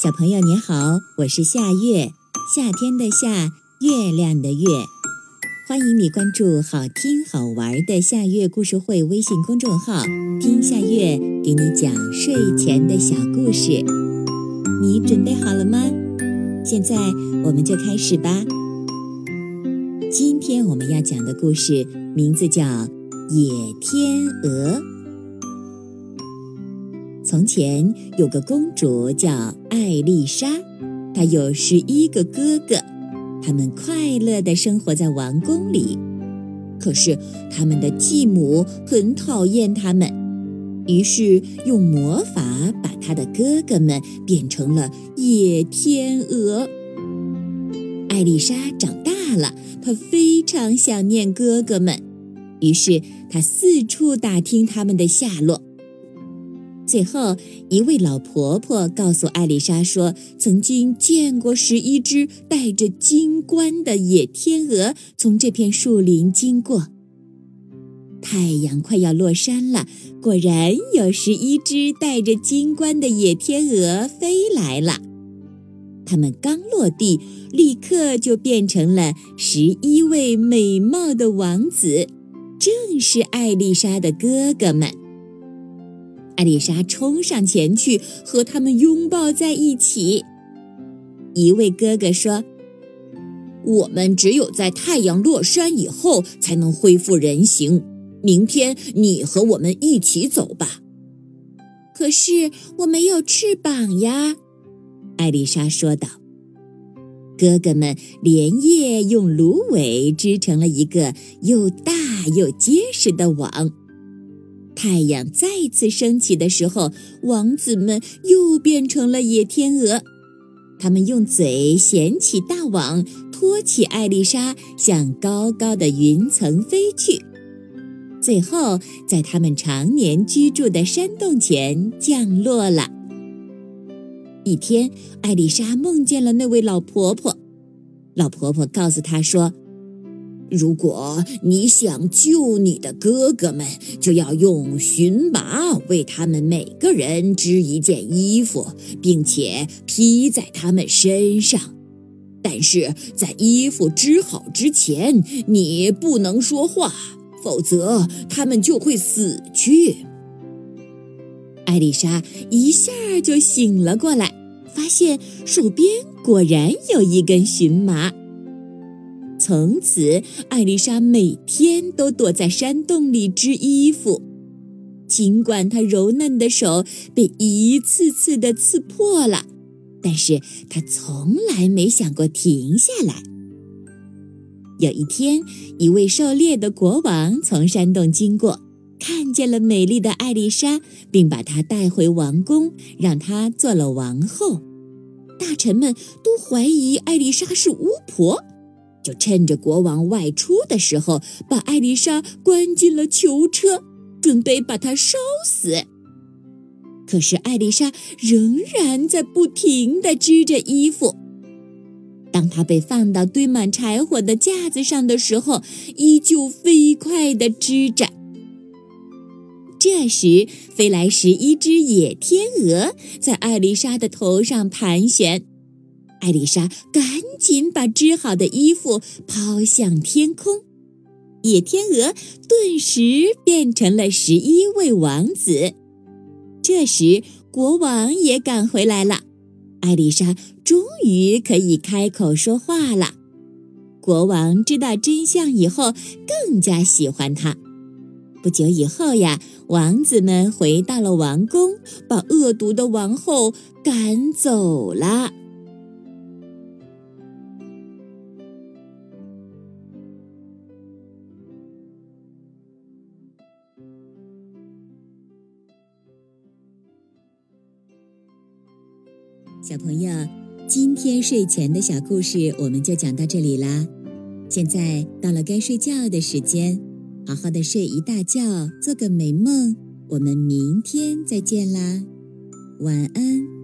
小朋友你好，我是夏月，夏天的夏，月亮的月，欢迎你关注好听好玩的夏月故事会微信公众号，听夏月给你讲睡前的小故事。你准备好了吗？现在我们就开始吧。今天我们要讲的故事名字叫《野天鹅》。从前有个公主叫艾丽莎，她有十一个哥哥，他们快乐地生活在王宫里。可是他们的继母很讨厌他们，于是用魔法把她的哥哥们变成了野天鹅。艾丽莎长大了，她非常想念哥哥们，于是她四处打听他们的下落。最后，一位老婆婆告诉艾丽莎说，曾经见过十一只带着金冠的野天鹅从这片树林经过。太阳快要落山了，果然有十一只带着金冠的野天鹅飞来了。它们刚落地，立刻就变成了十一位美貌的王子，正是艾丽莎的哥哥们。艾丽莎冲上前去，和他们拥抱在一起。一位哥哥说：“我们只有在太阳落山以后才能恢复人形。明天你和我们一起走吧。”可是我没有翅膀呀，艾丽莎说道。哥哥们连夜用芦苇织成了一个又大又结实的网。太阳再次升起的时候，王子们又变成了野天鹅。他们用嘴衔起大网，托起艾丽莎，向高高的云层飞去。最后，在他们常年居住的山洞前降落了。一天，艾丽莎梦见了那位老婆婆。老婆婆告诉她说。如果你想救你的哥哥们，就要用荨麻为他们每个人织一件衣服，并且披在他们身上。但是在衣服织好之前，你不能说话，否则他们就会死去。艾丽莎一下就醒了过来，发现手边果然有一根荨麻。从此，艾丽莎每天都躲在山洞里织衣服，尽管她柔嫩的手被一次次的刺破了，但是她从来没想过停下来。有一天，一位狩猎的国王从山洞经过，看见了美丽的艾丽莎，并把她带回王宫，让她做了王后。大臣们都怀疑艾丽莎是巫婆。就趁着国王外出的时候，把艾丽莎关进了囚车，准备把她烧死。可是艾丽莎仍然在不停地织着衣服。当她被放到堆满柴火的架子上的时候，依旧飞快地织着。这时，飞来十一只野天鹅，在艾丽莎的头上盘旋。艾丽莎赶紧把织好的衣服抛向天空，野天鹅顿时变成了十一位王子。这时，国王也赶回来了，艾丽莎终于可以开口说话了。国王知道真相以后，更加喜欢她。不久以后呀，王子们回到了王宫，把恶毒的王后赶走了。小朋友，今天睡前的小故事我们就讲到这里啦。现在到了该睡觉的时间，好好的睡一大觉，做个美梦。我们明天再见啦，晚安。